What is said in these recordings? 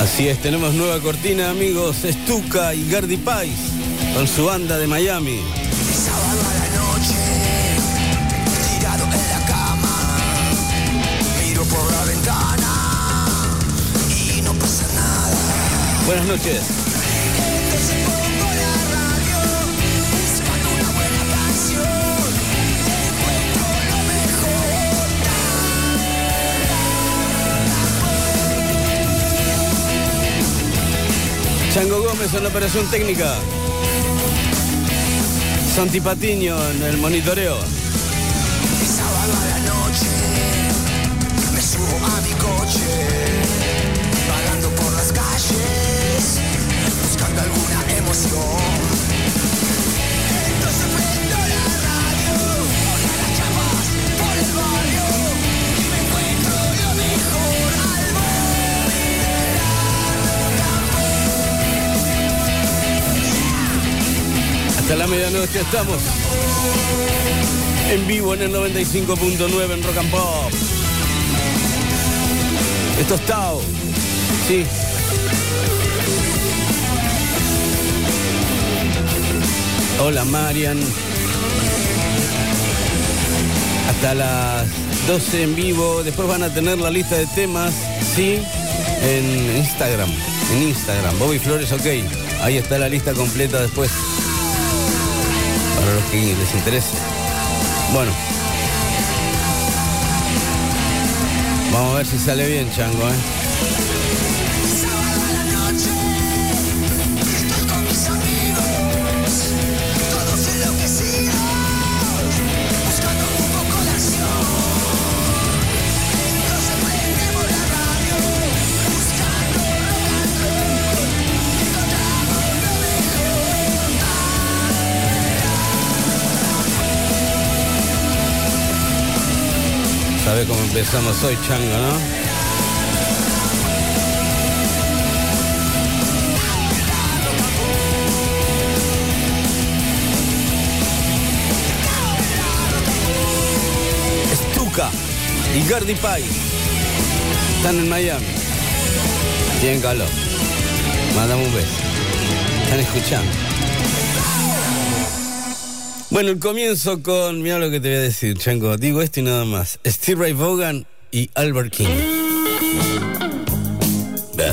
Así es, tenemos nueva cortina, amigos. Estuca y Gardy Pais con su banda de Miami. Sábado a la noche, tirado en la cama, miro por la ventana y no pasa nada. Buenas noches. Chango Gómez en la operación técnica. Santi Patiño en el monitoreo. Hasta la medianoche estamos en vivo en el 95.9 en Rock and Pop. Esto es Tao. Sí. Hola Marian. Hasta las 12 en vivo. Después van a tener la lista de temas, sí, en Instagram. En Instagram. Bobby Flores, ok. Ahí está la lista completa después para los que les interese. Bueno. Vamos a ver si sale bien, Chango, ¿eh? Sabe cómo empezamos hoy, Chango, ¿no? Y Gardy Pie están en Miami. Tienen calor. Mándame un beso. Están escuchando. Bueno, el comienzo con, mira lo que te voy a decir, Chango. Digo esto y nada más. Steve Ray Vaughan y Albert King. Ve.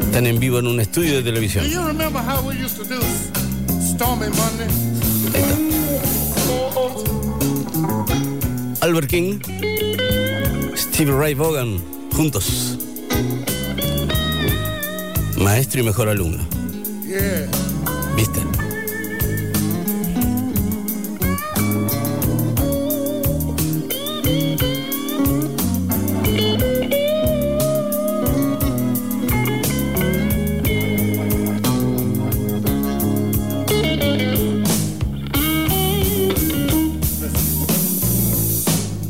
Están en vivo en un estudio de televisión. Ahí está. Albert King, Steve Ray Vaughan, juntos. Maestro y mejor alumno. Yeah. ¿Viste?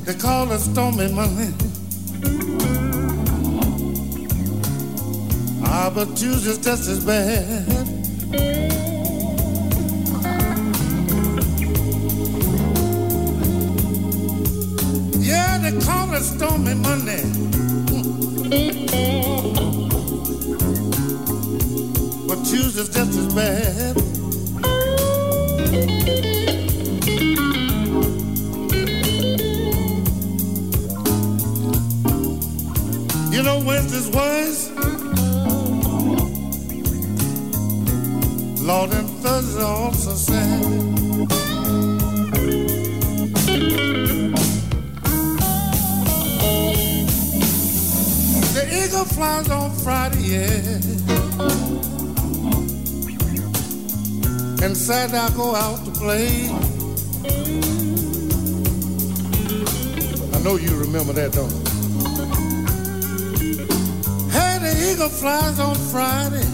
They call it Stormy Monday. Ah, but Tuesday's just as bad. Yeah, they call it Stormy Monday. But Tuesday's just as bad. You know Wednesday's worse. And Thursday also. The eagle flies on Friday, yeah. And Saturday I go out to play. I know you remember that, don't you? Hey, the eagle flies on Friday.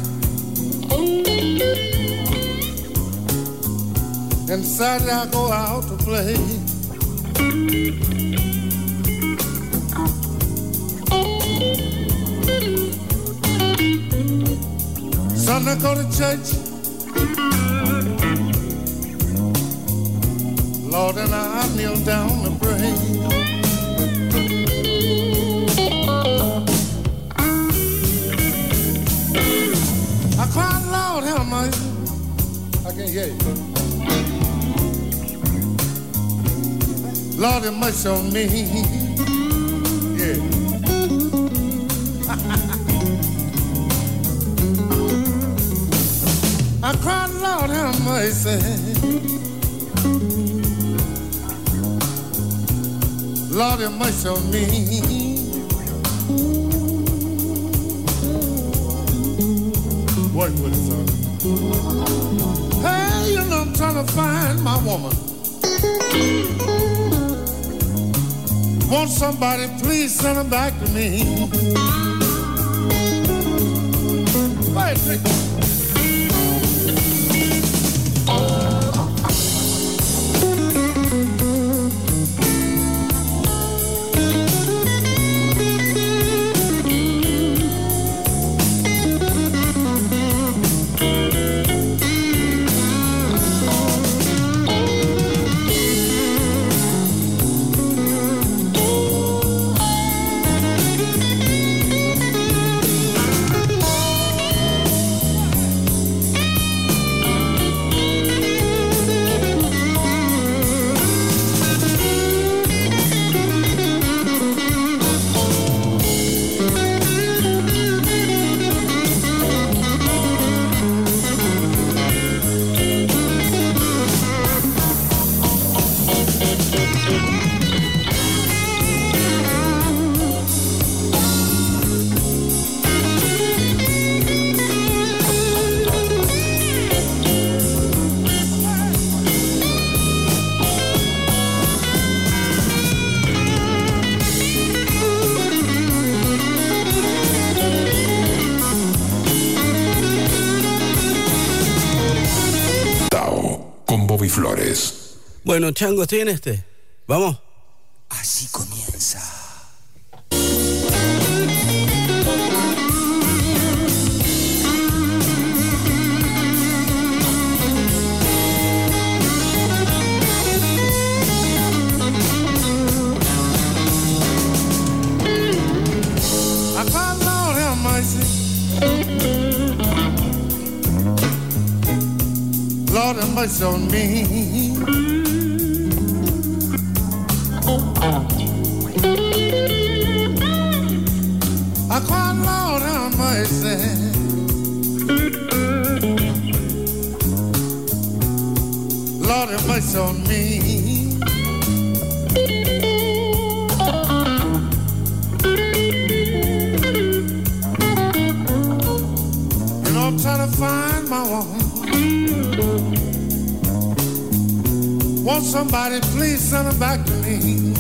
And Saturday I go out to play. Sunday I go to church. Lord, and I kneel down to pray. I cried, Lord, have mercy. I can't hear you. Lord, have mercy on me. Yeah. I cried, Lord, have mercy. Lord, have mercy on me. Work with it, son. Hey, you know I'm trying to find my woman. Want somebody, please send her back to me. Con Bobby Flores. Bueno, Chango, estoy en este. Vamos. Así comienza. Have mercy on me. I cried, Lord, have mercy. Lord, have mercy on me. You know, I'm trying to find my woman. Want somebody, please send her back to me.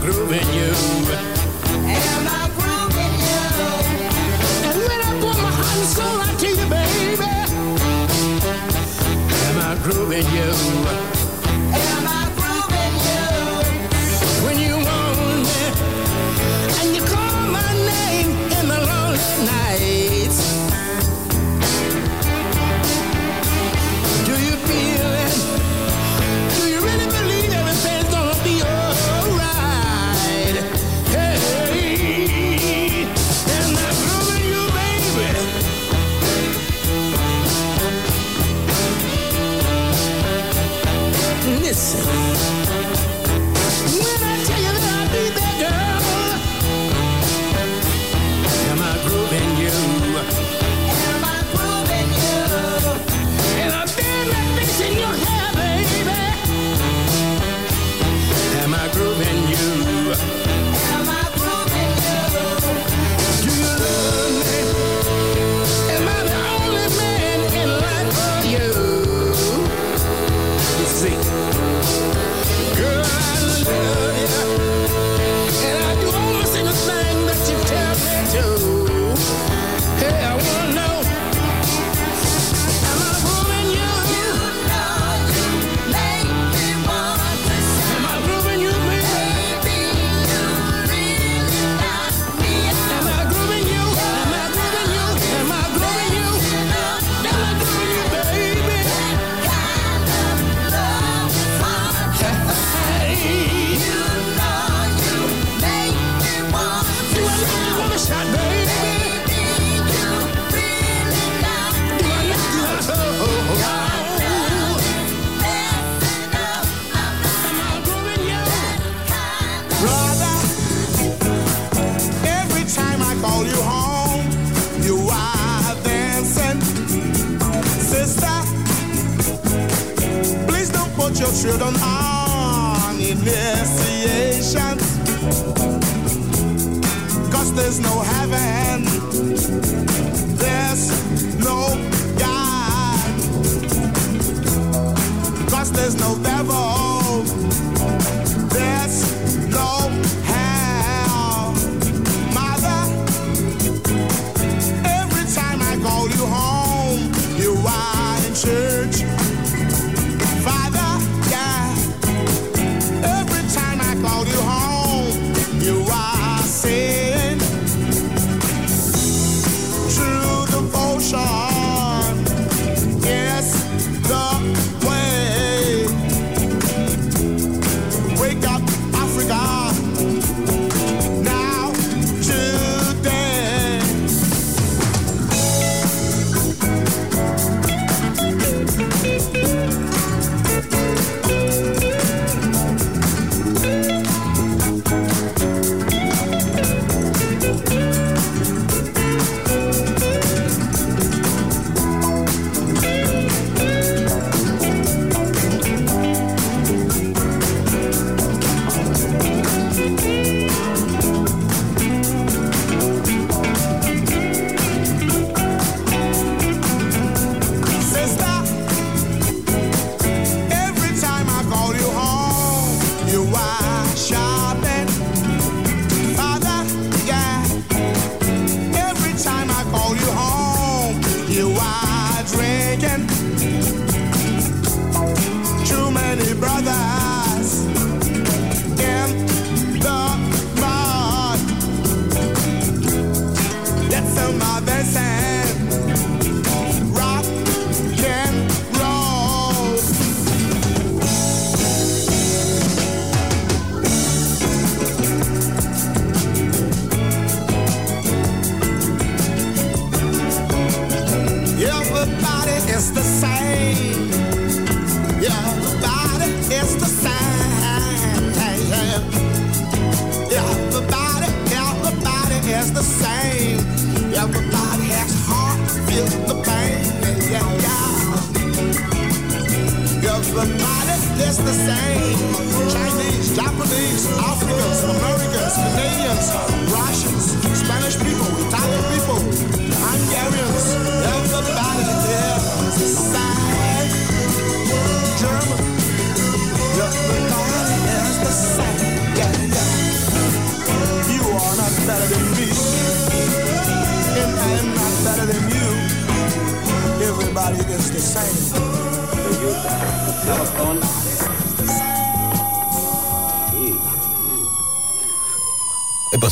grooving you. Am I grooving you? And when I put my heart and soul out to you, baby. Am I grooving you?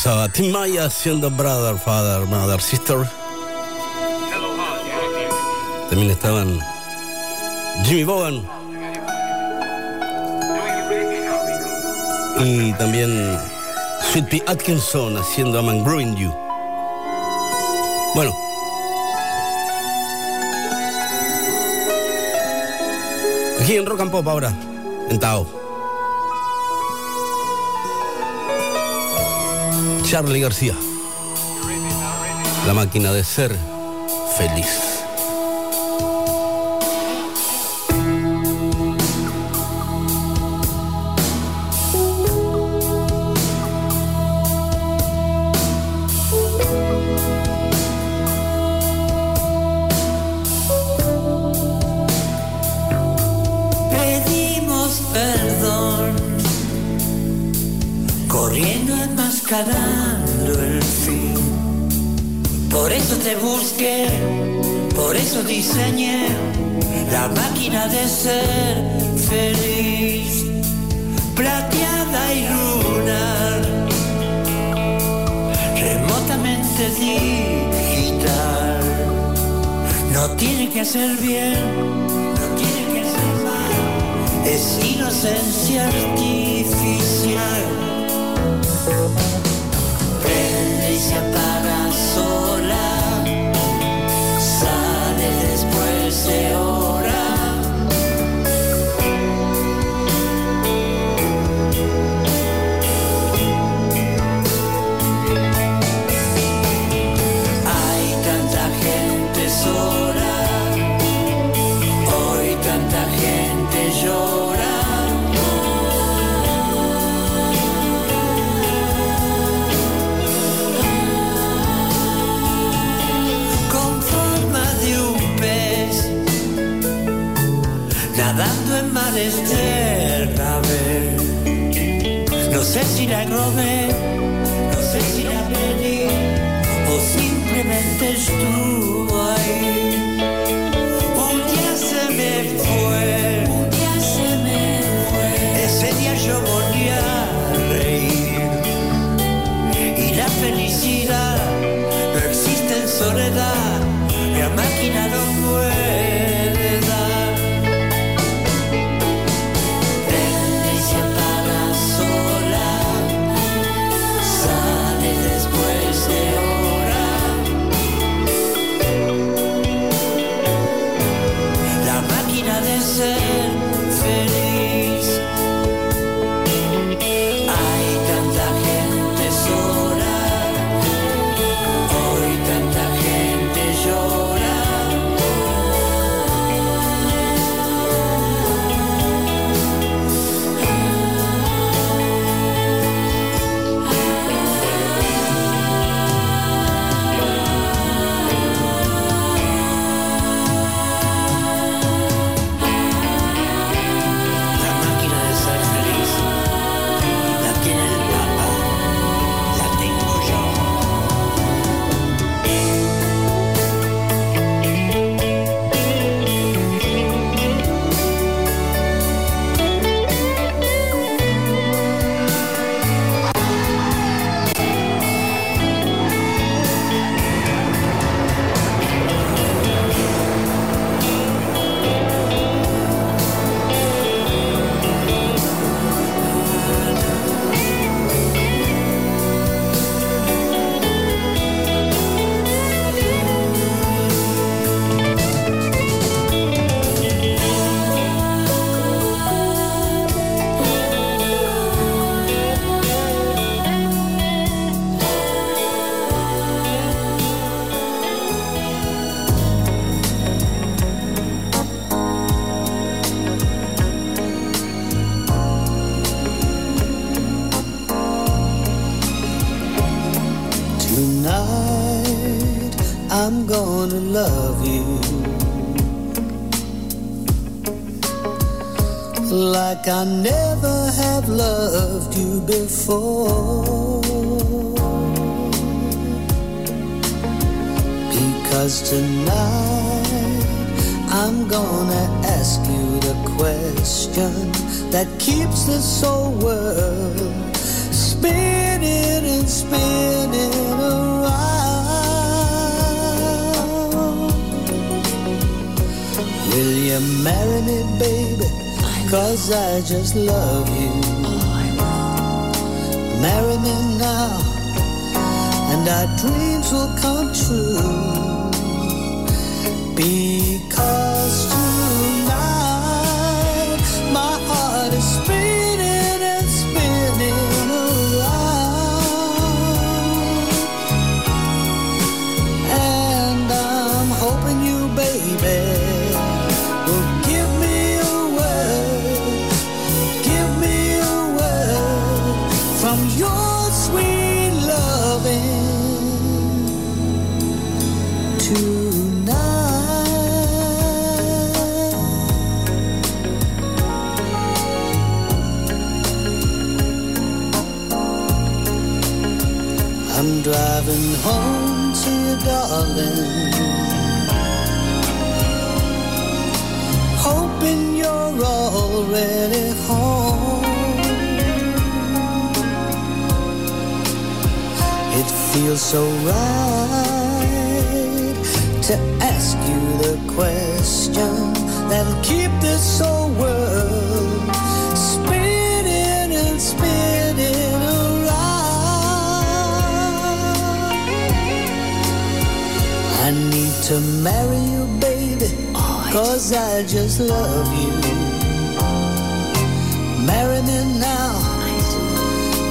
pasada. Tim Maya haciendo Brother, Father, Mother, Sister. También estaban Jimmy Bogan. Y también Sweet P. Atkinson haciendo I'm Brewing You. Bueno. Aquí en Rock and Pop ahora, en Tao. Charlie García. La máquina de ser feliz. milagro de, no sé si a venir o simplemente es tú. before. Because tonight I'm gonna ask you the question that keeps this whole world spinning and spinning around. Will you marry me, baby? Cause I just love you Marry me now, and our dreams will come true. Because tonight my heart is spinning and spinning around. And I'm hoping you, baby, home to you, darling. Hoping you're already home. It feels so right to ask you the question that'll keep this whole world to marry you, baby, cause I just love you. Marry me now,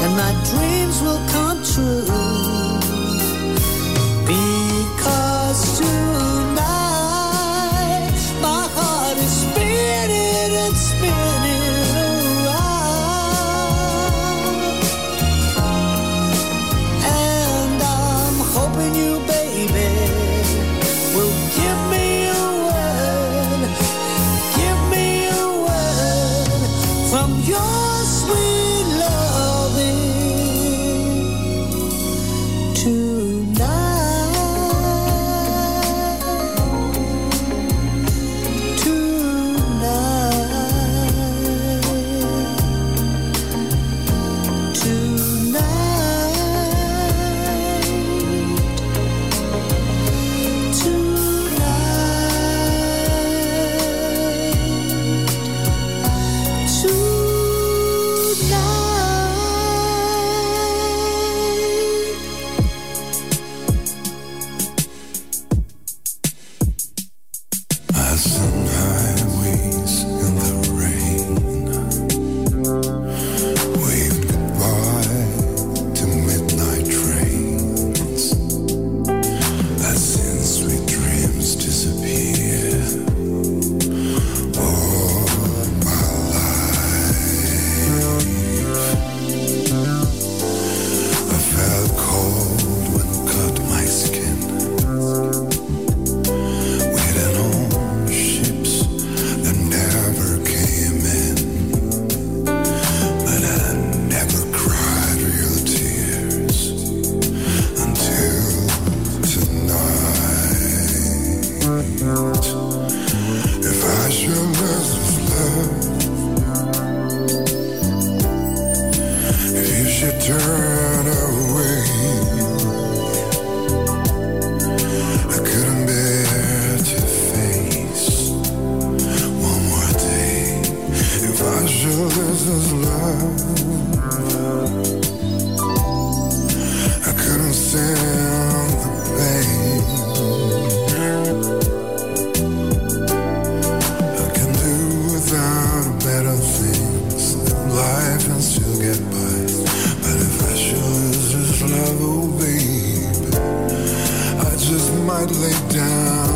and my dreams will come true. Lay down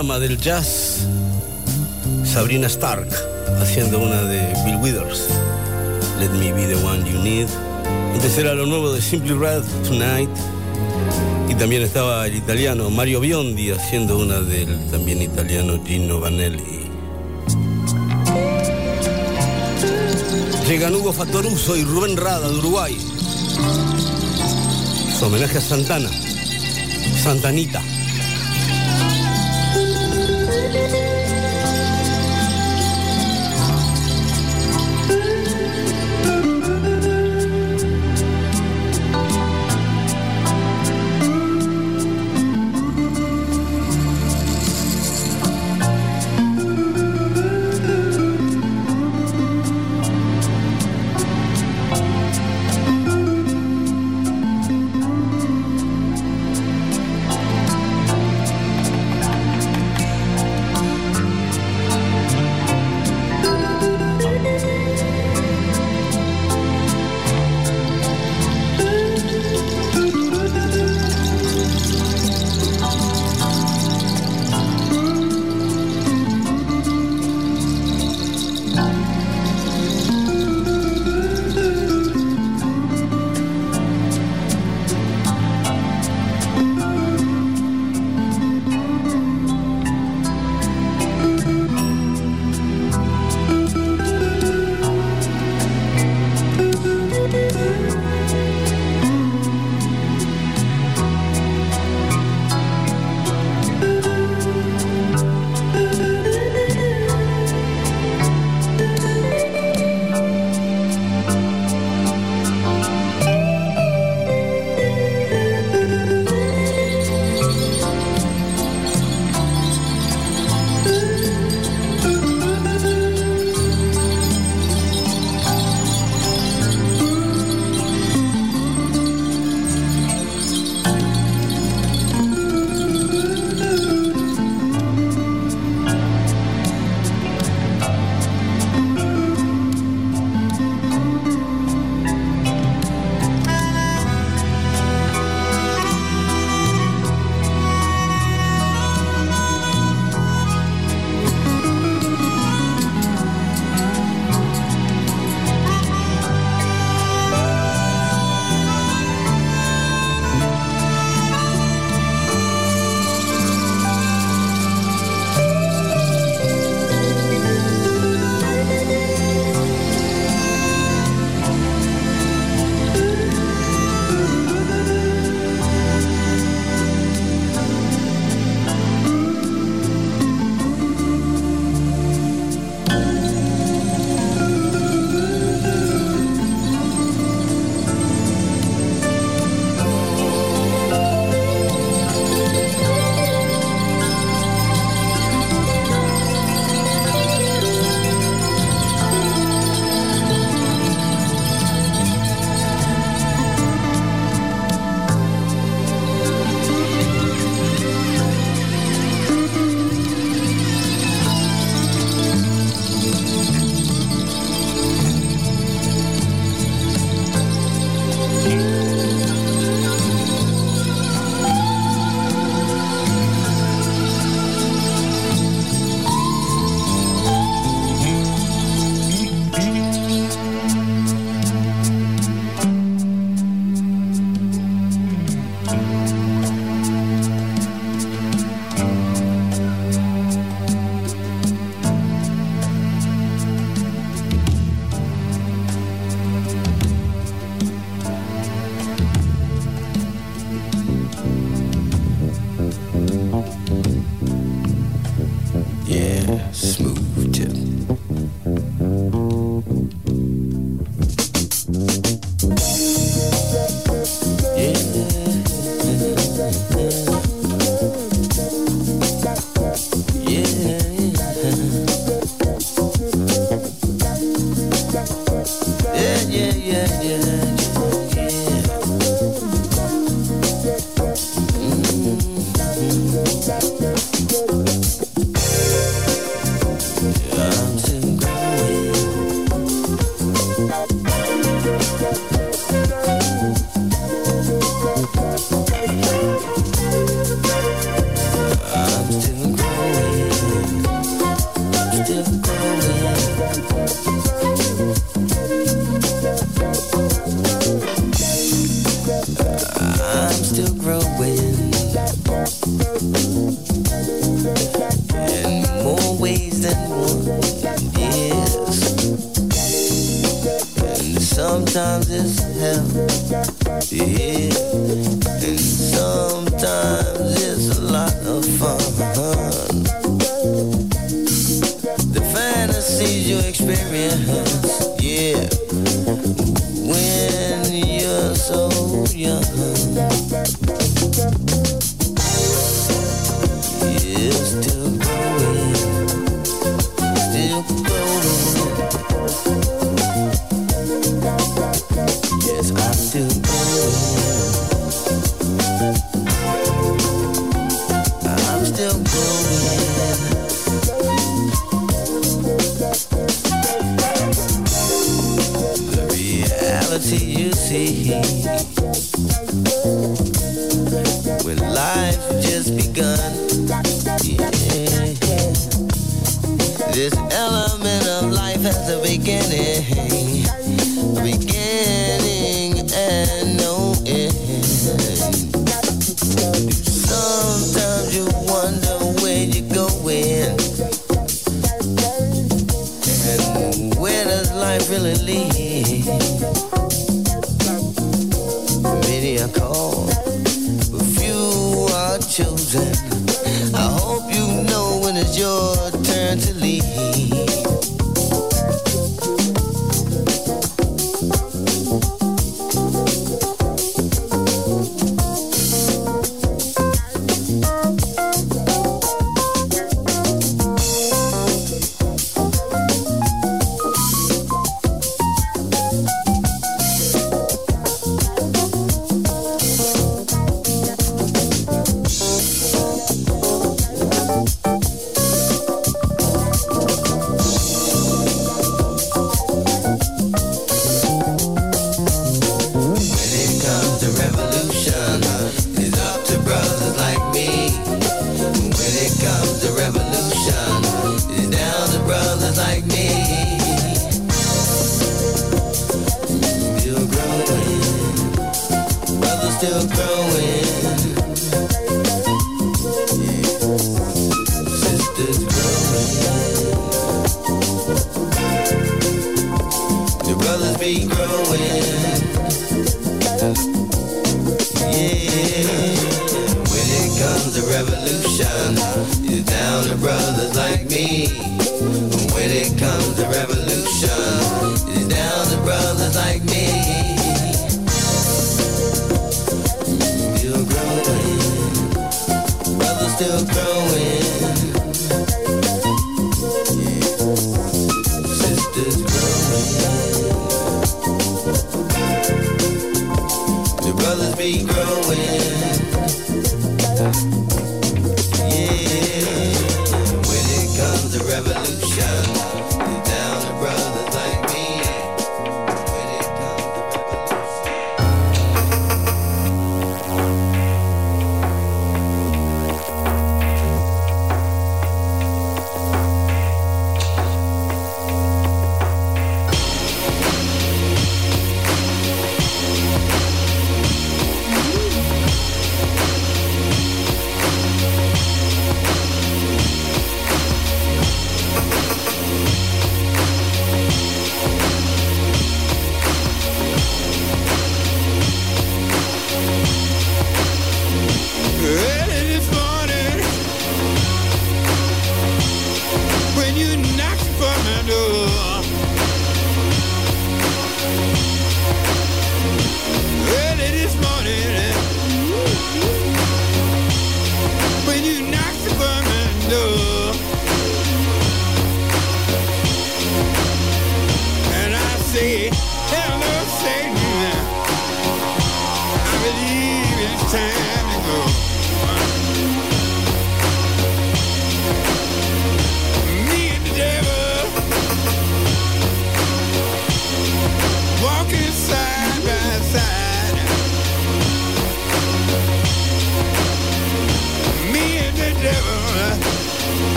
del jazz, Sabrina Stark, haciendo una de Bill Withers, Let Me Be the One You Need. Antes era lo nuevo de Simply Red Tonight. Y también estaba el italiano Mario Biondi haciendo una del también italiano Gino Vanelli. Llegan Hugo Fatoruso y Rubén Rada de Uruguay. Su homenaje a Santana, Santanita.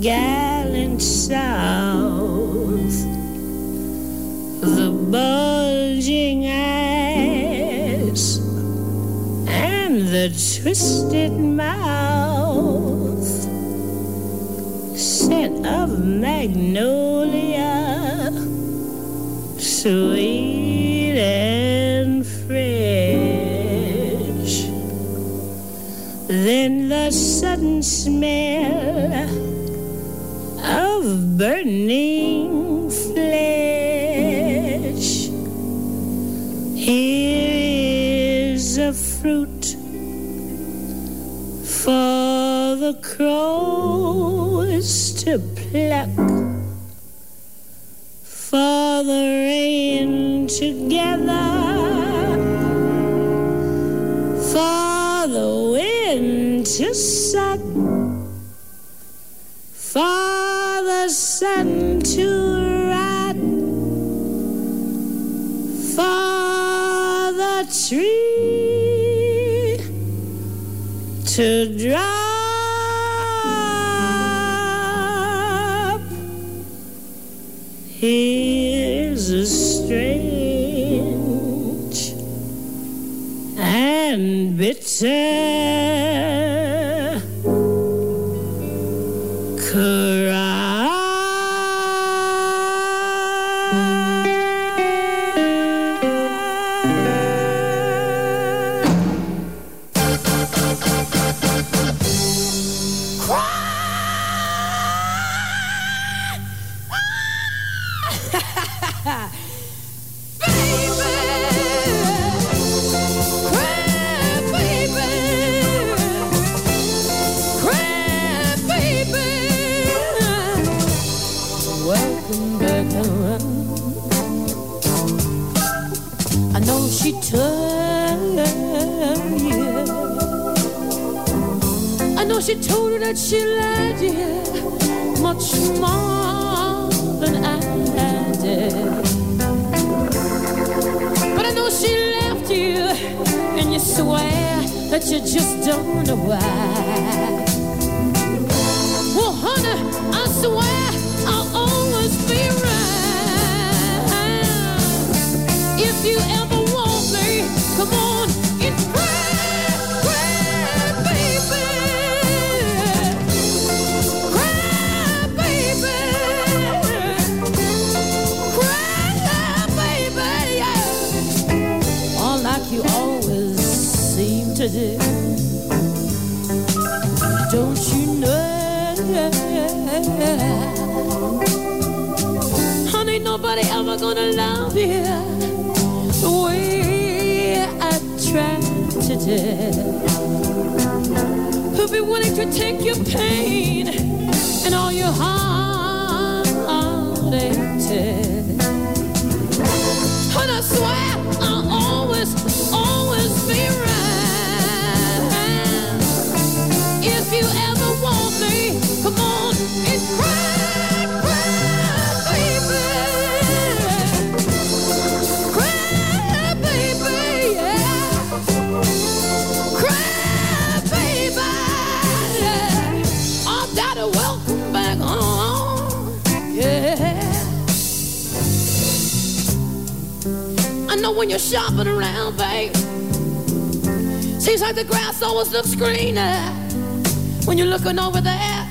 Gallant South. The bulging eyes and the twisted mouth. Scent of magnolia, sweet and fresh. Then the sudden smell pluck, for the rain together, for the wind to set, for the sun to rot, for the tree to drop. And that she loved you much more than I did. But I know she left you, and you swear that you just don't know why. Well, honey, I swear I'll always be right. If you ever want me, come on Don't you know? Honey, nobody ever gonna love you the way I tried to do. Who'll be willing to take your pain and all your. And I swear I'll always, always be right. When you're shopping around, babe. Seems like the grass always looks greener when you're looking over there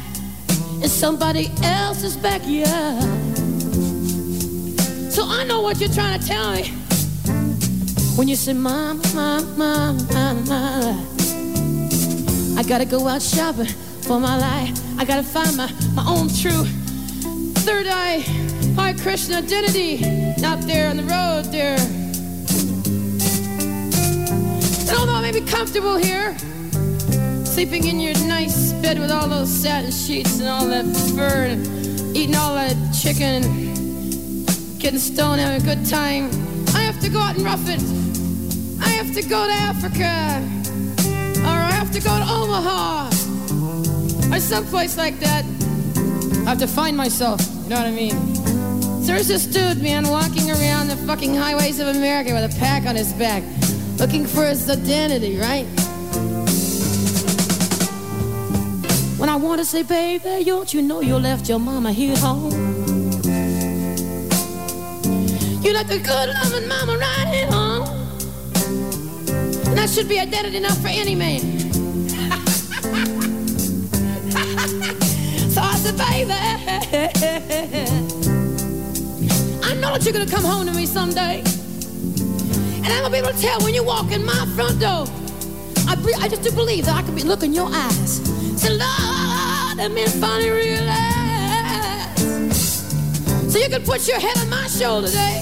in somebody else's backyard. So I know what you're trying to tell me when you say, Mom, Mom, Mom, Mom, Mom. I gotta go out shopping for my life. I gotta find my, my own true third eye, Hare Krishna identity out there on the road there. And although I may be comfortable here, sleeping in your nice bed with all those satin sheets and all that fur and eating all that chicken and getting stoned, having a good time, I have to go out and rough it. I have to go to Africa, or I have to go to Omaha, or someplace like that. I have to find myself, you know what I mean? So there's this dude, man, walking around the fucking highways of America with a pack on his back, looking for his identity, right? I want to say, baby, don't you know you left your mama here at home? You left a good loving mama right here home. And that should be identity enough for any man. so I said, baby, I know that you're gonna come home to me someday. And I'm gonna be able to tell when you walk in my front door. I, I just do believe that I can be looking your eyes. Say, Lord, me finally realize. So you can put your head on my shoulder today.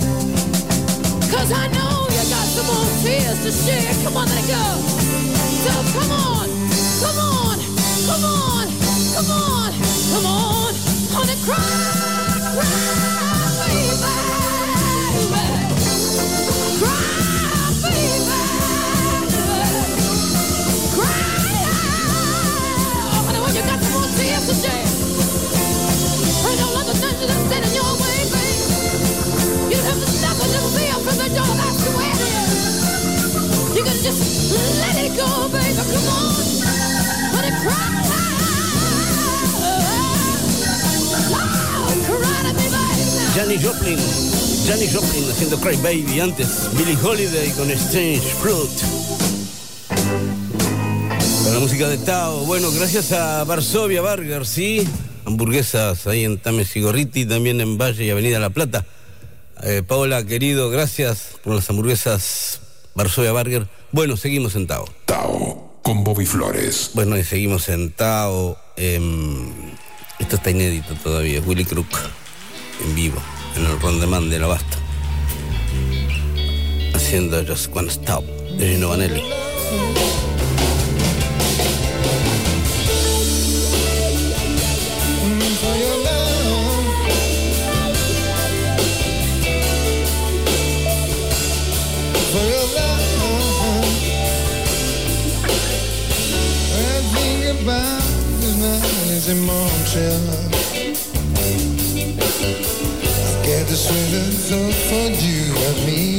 Cause I know you got some more tears to share. Come on, let it go. So come on, come on, come on, come on, come on. Honey, cry, cry, go, baby. Oh, Joplin, Janis Joplin haciendo Cry Baby antes, Billie Holiday con Strange Fruit. La música de Tao. Bueno, gracias a Varsovia Burger, ¿sí? Hamburguesas ahí en Tames y también en Valle y Avenida La Plata. Eh, Paola, querido, gracias por las hamburguesas Varsovia Burger. Bueno, seguimos en Tao. Tao con Bobby Flores. Bueno, y seguimos en Tao. em, esto está inédito todavía. Willy Crook en vivo, en el rondemán de la Basta. Haciendo Just One Stop de Gino Vanelli. Emotion. I get the sweetest thought for you and me.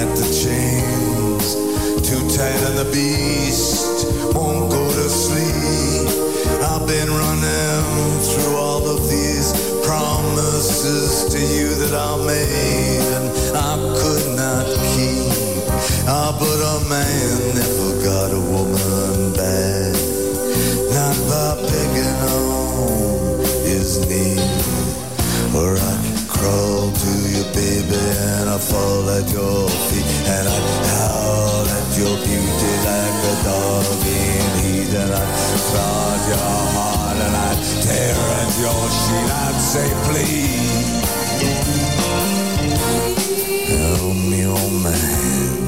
at the chains. Too tight on the beast, won't go to sleep. I've been running through all of these promises to you that I made, and I could not keep. Ah, but a man baby, and I fall at your feet, and I howl at your beauty like a dog in heat, and I guard your heart, and I tear at your sheet, I'd say please, help me, old man.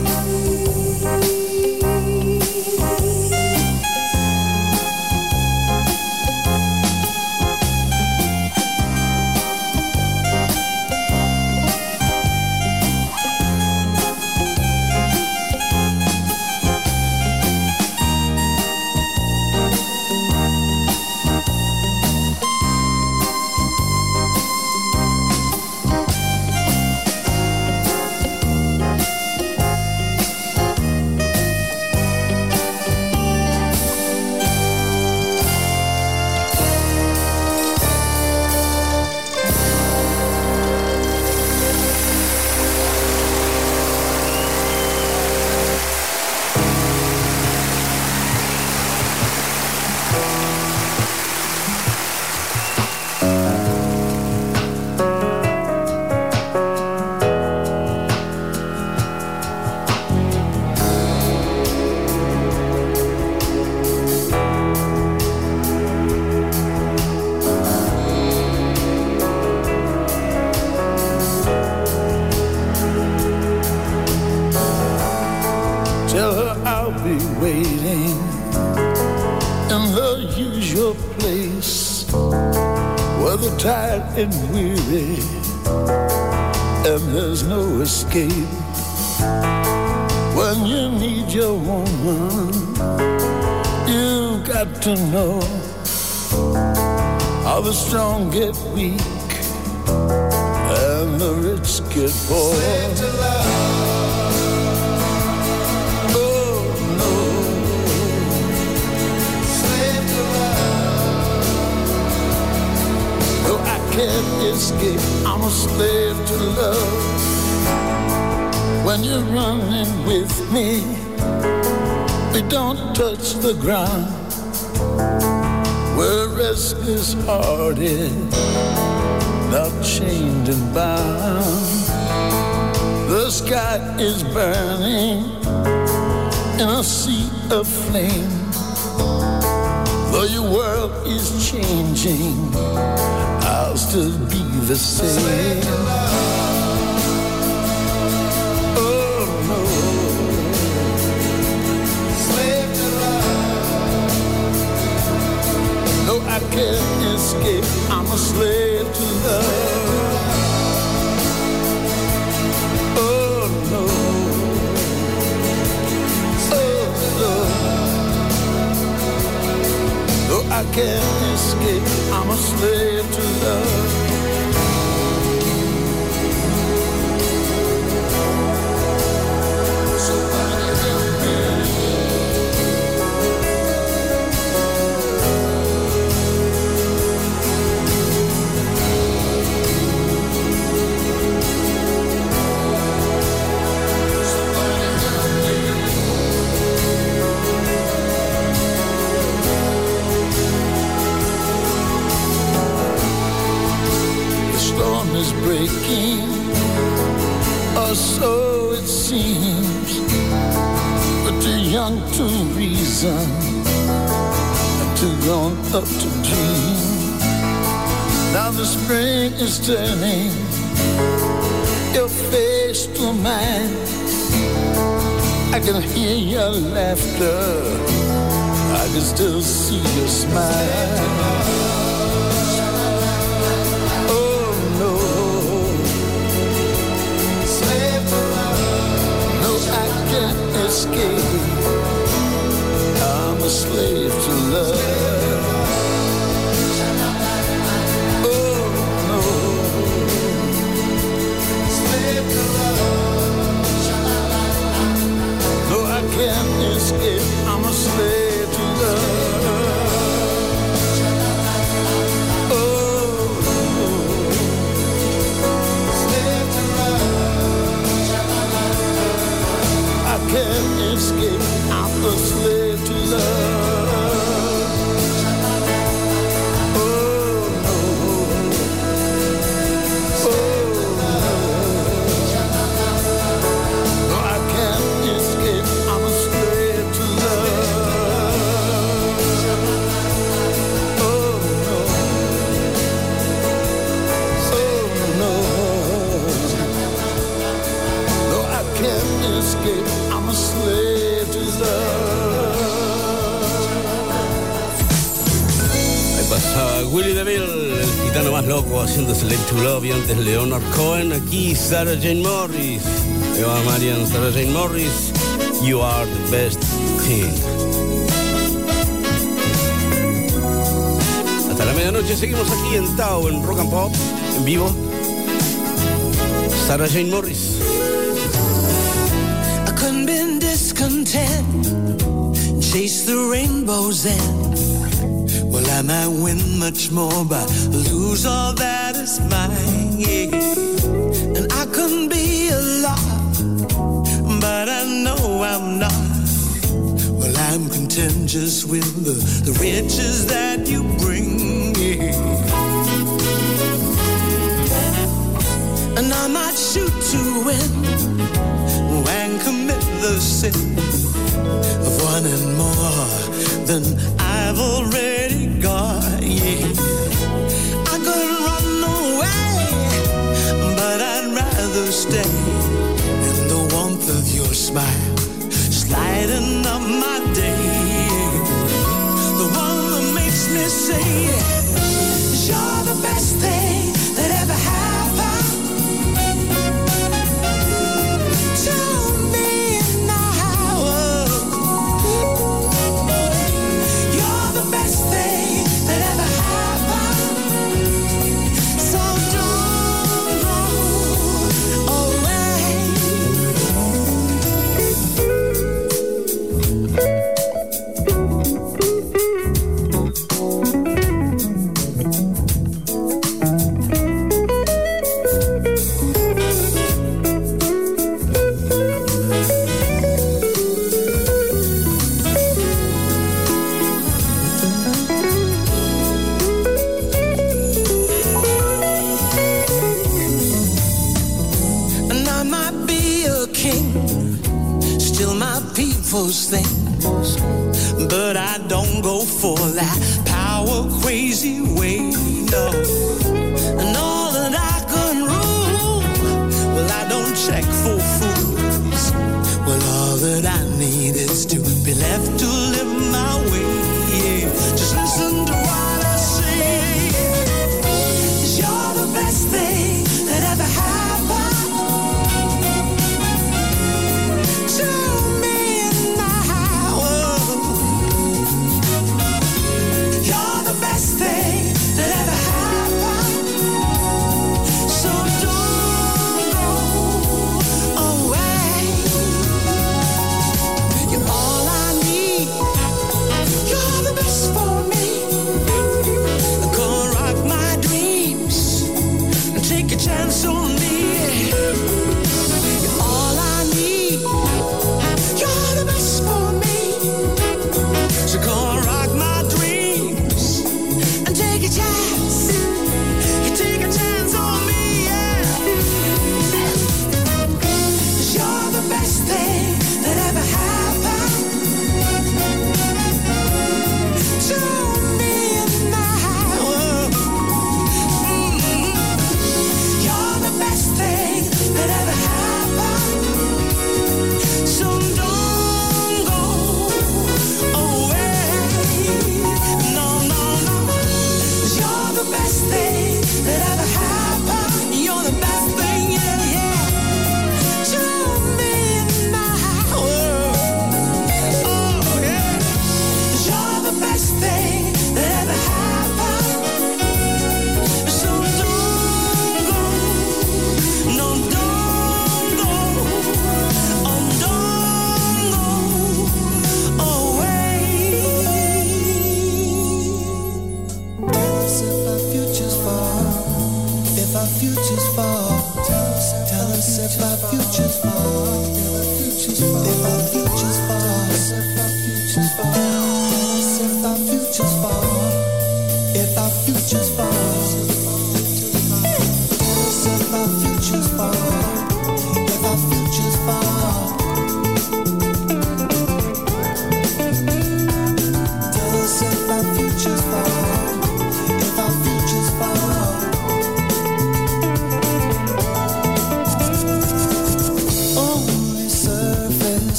Flame. Though your world is changing, I'll still be the same. I can't escape. I'm a slave to love. Is breaking, or so it seems. But too young to reason, and too grown up to dream. Now the spring is turning your face to mine. I can hear your laughter, I can still see your smile. Escape. I'm a slave to love. Willie DeVille, el gitano más loco, haciendo Slave to Love. Y antes Leonard Cohen, aquí Sarah Jane Morris. Eva Marian, Sarah Jane Morris. You are the best thing. Hasta la medianoche seguimos aquí en Tao, en Rock and Pop, en vivo. Sarah Jane Morris. I couldn't be discontent. Chase the rainbows well, I win much more, but lose all that is mine. Yeah. And I can't be a lot, but I know I'm not. Well, I'm content just with the, the riches that you bring. Yeah. And I might shoot to win and commit the sin of wanting more than I've already stay in the warmth of your smile, sliding up my day. The one that makes me say, you're the best thing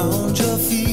around your feet.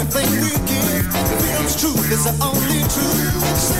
Everything we give. Freedom's truth is the only truth.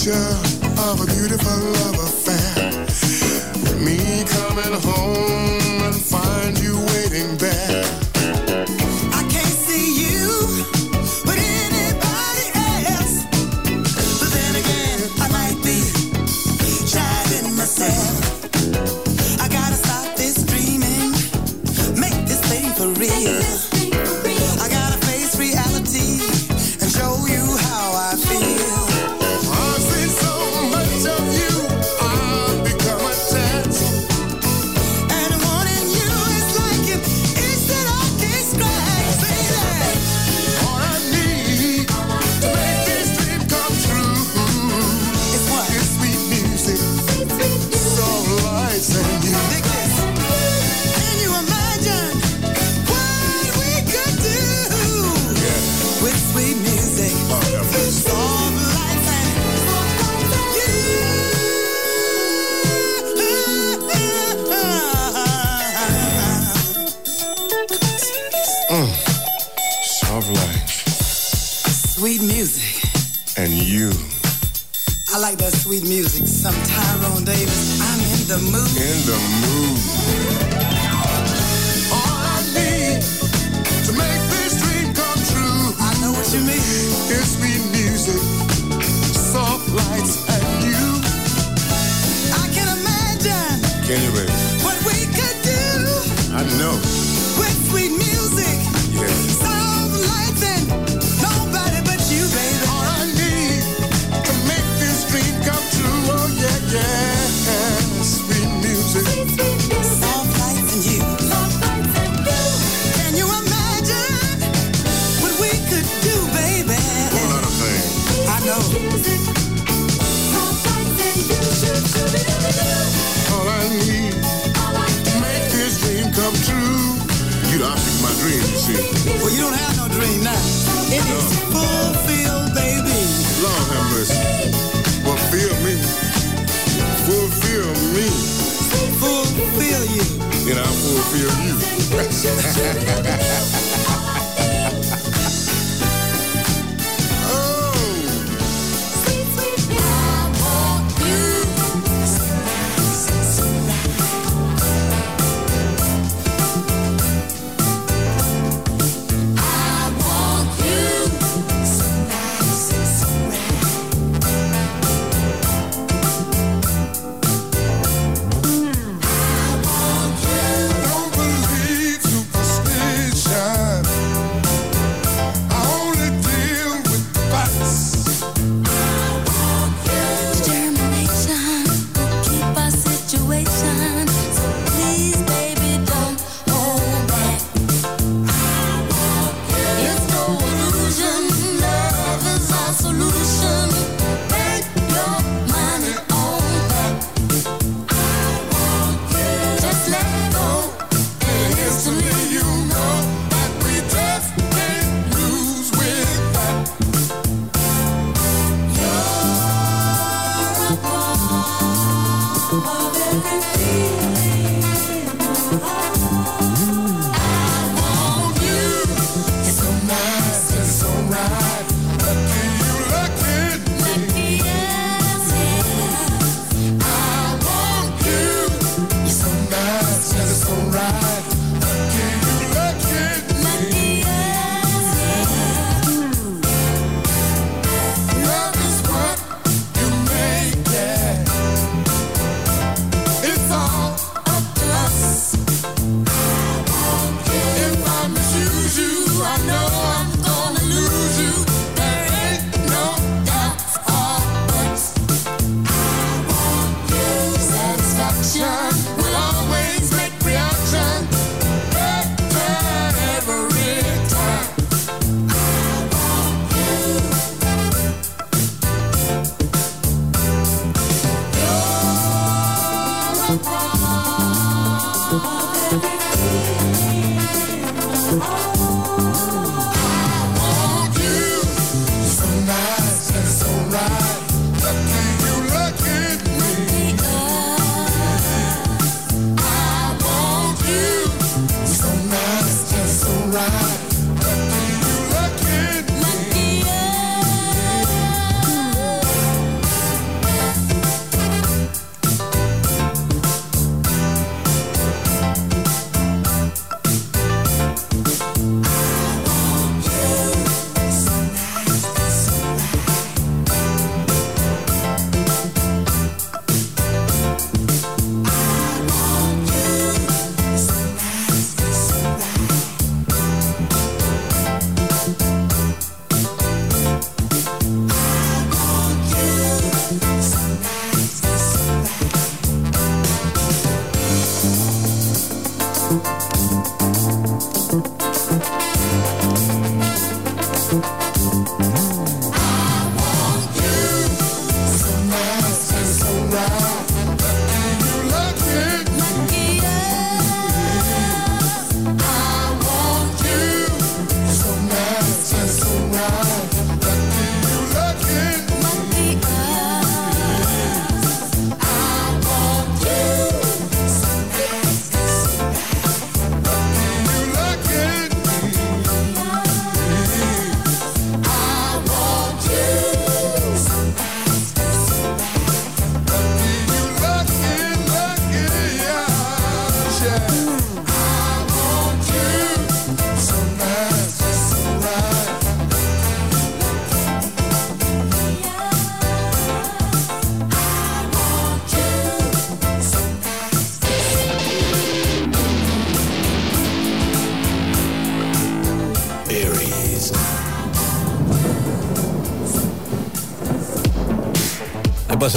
picture of a beautiful lover.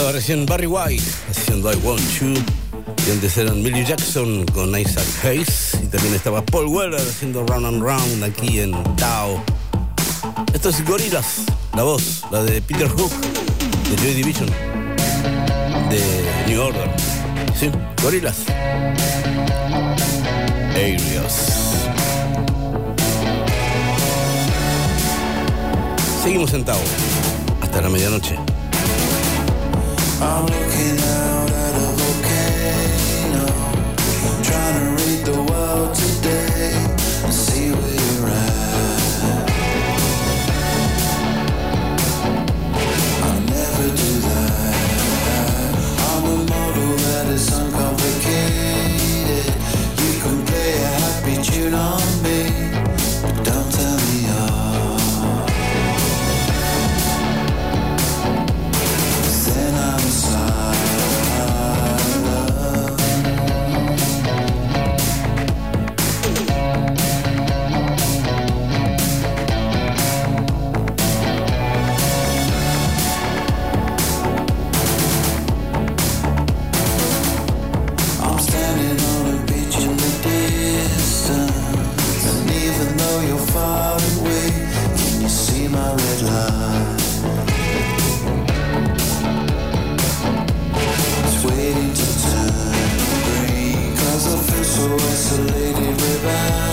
Pasaba recién Barry White haciendo I Want You. Y antes eran Millie Jackson con Isaac Hayes. Y también estaba Paul Weller haciendo Round and Round aquí en Tao. Esto es Gorillaz, la voz, la de Peter Hook, de Joy Division, de New Order. Sí, Gorillaz. Areas. Seguimos en Tao. Hasta la medianoche. I'm looking out isolated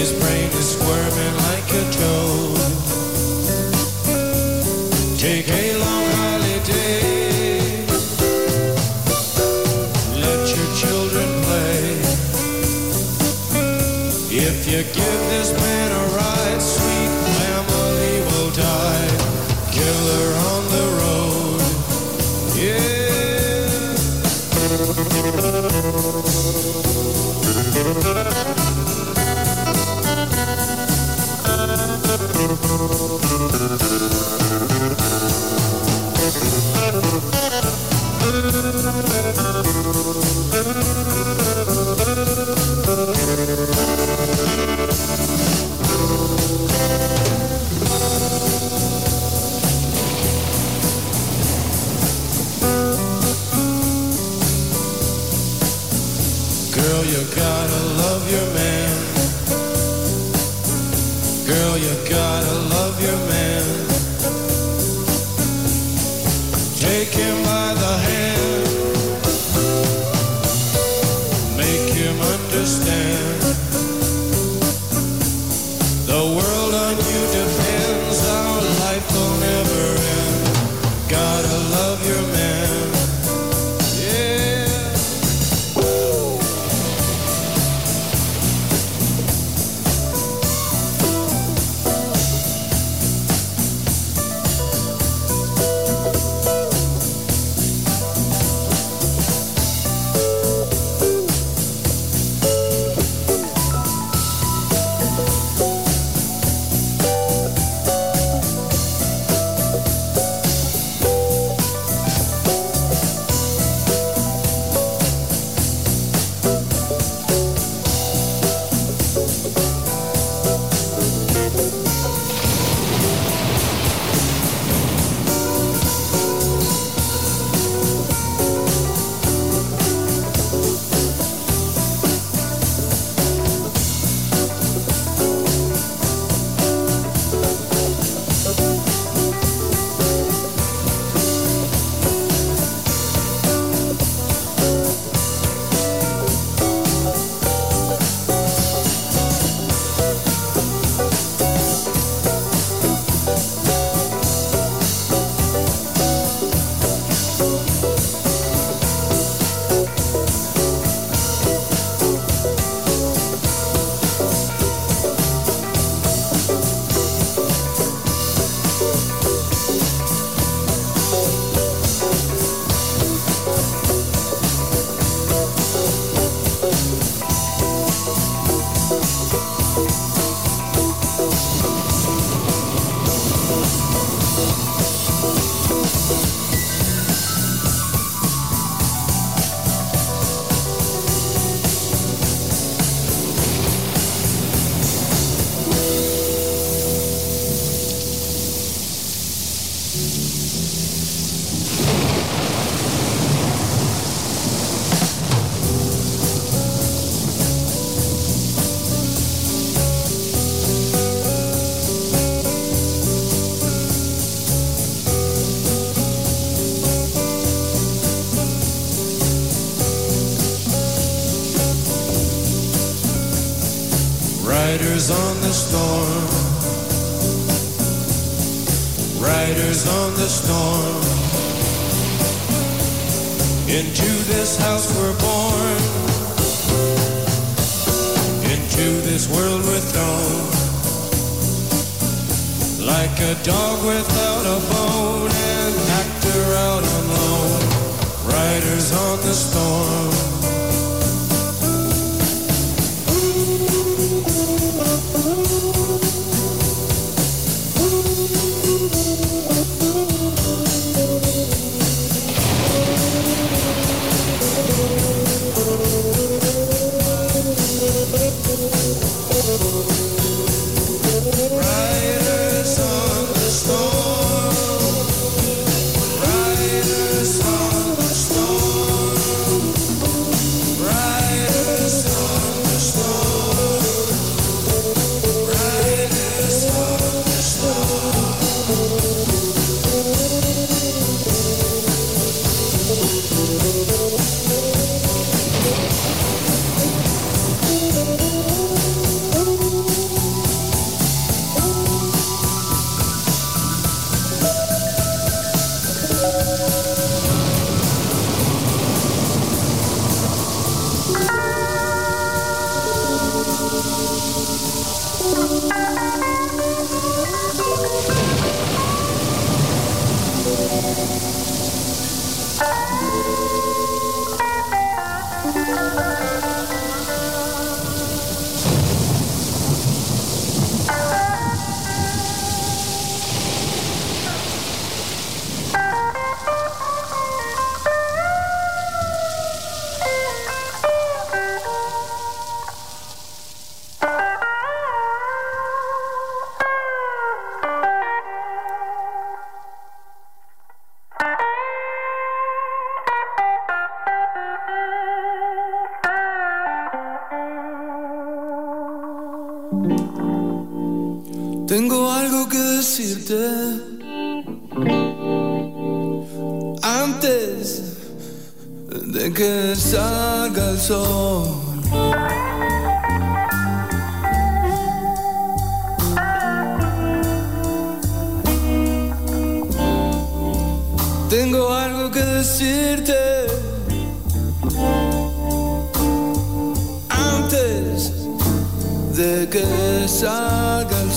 His brain is squirming like a toad. Take a long holiday. Let your children play. If you give this man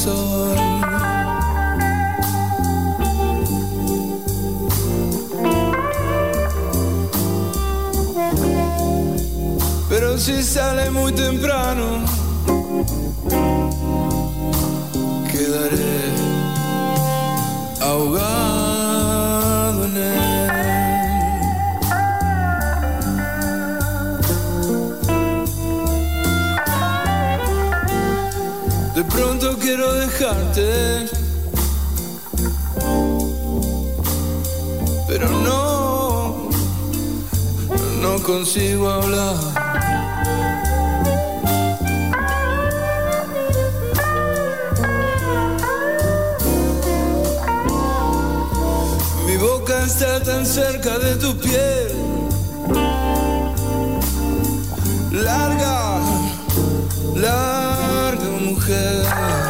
soy. Pero si sale muy temprano quiero dejarte. Pero no, no consigo hablar. Mi boca está tan cerca de tu piel. Larga, larga mujer.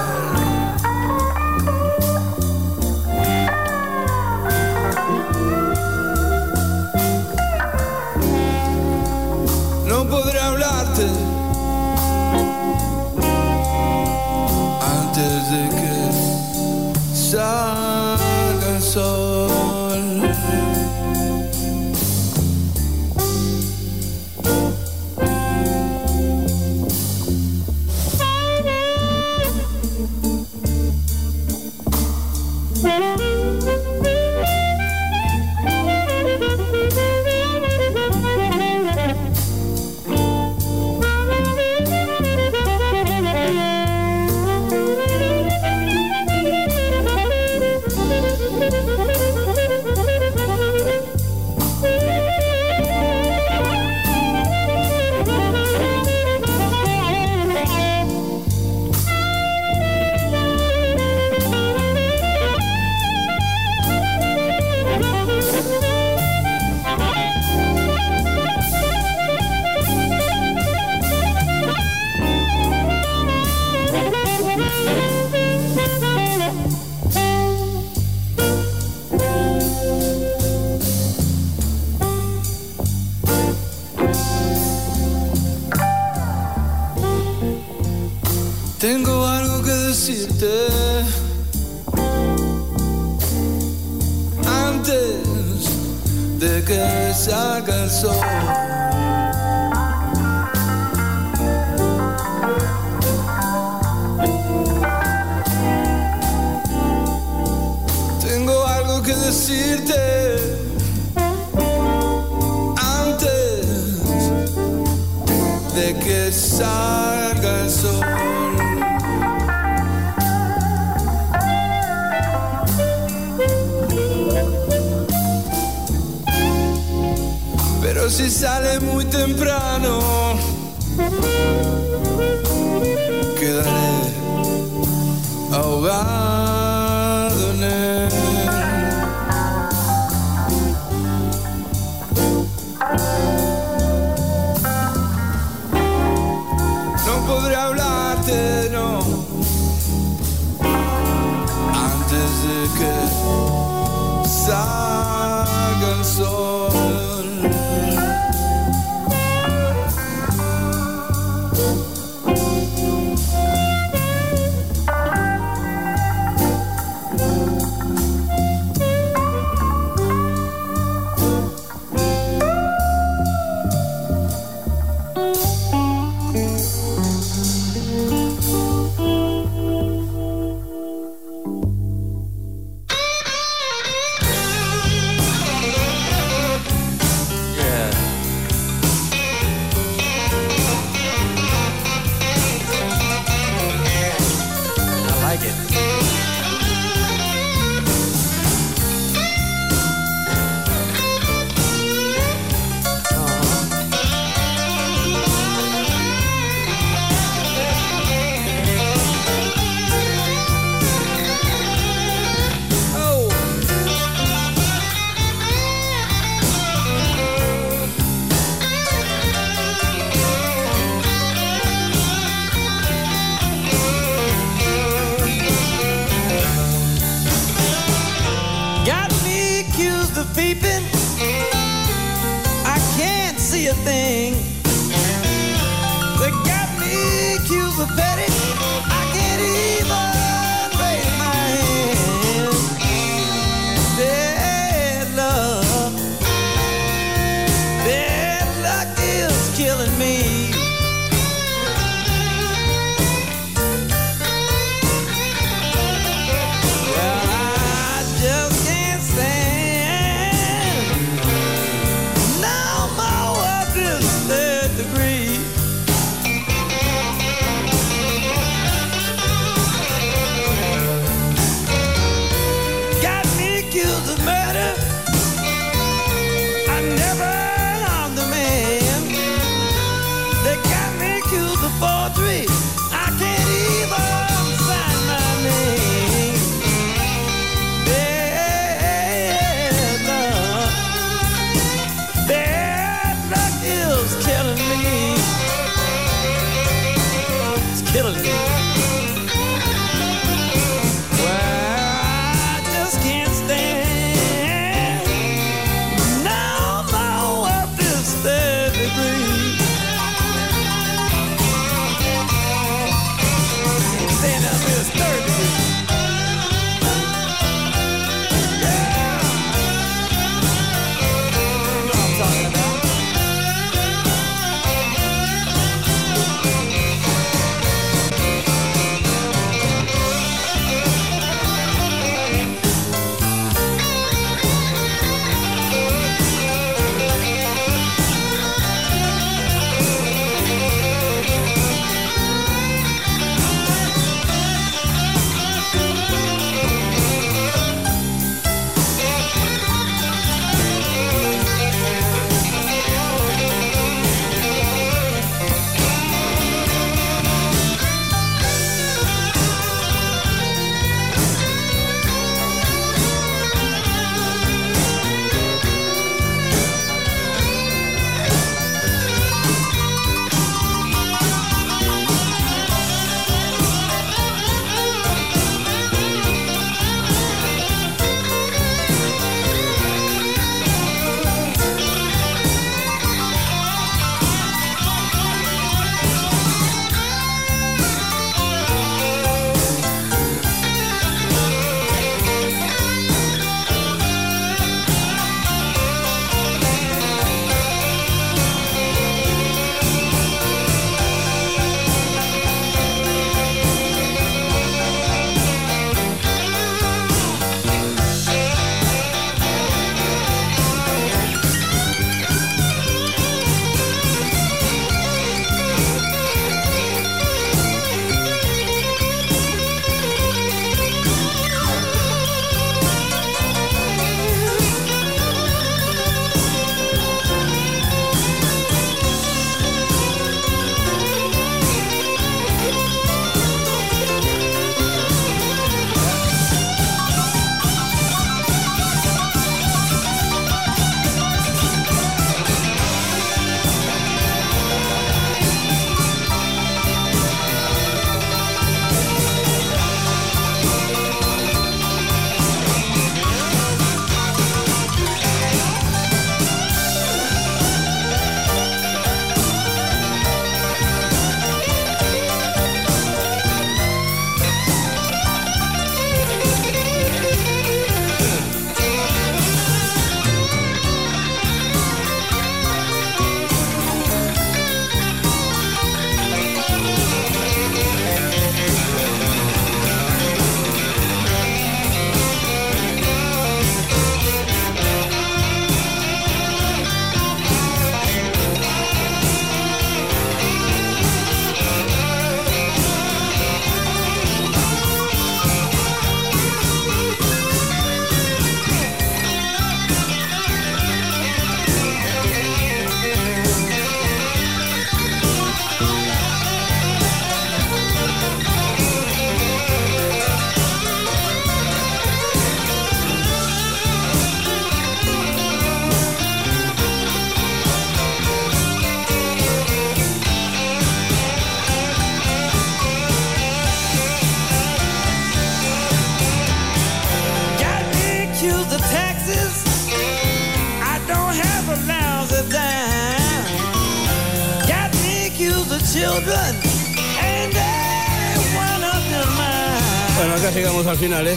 Al final, ¿eh?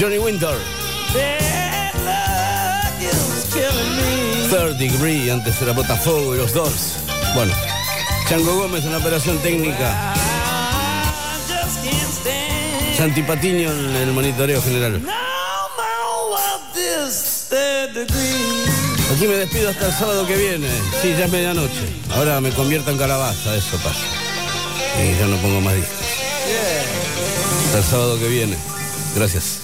Johnny Winter, bad luck is killing me. Third Degree, antes era Botafogo y los Doors. Bueno, Chango Gómez en la operación técnica, Santi Patiño en el monitoreo general. Aquí me despido hasta el sábado que viene. Sí, ya es medianoche. Ahora me convierto en calabaza, eso pasa. Y ya no pongo más discos. El sábado que viene. Gracias.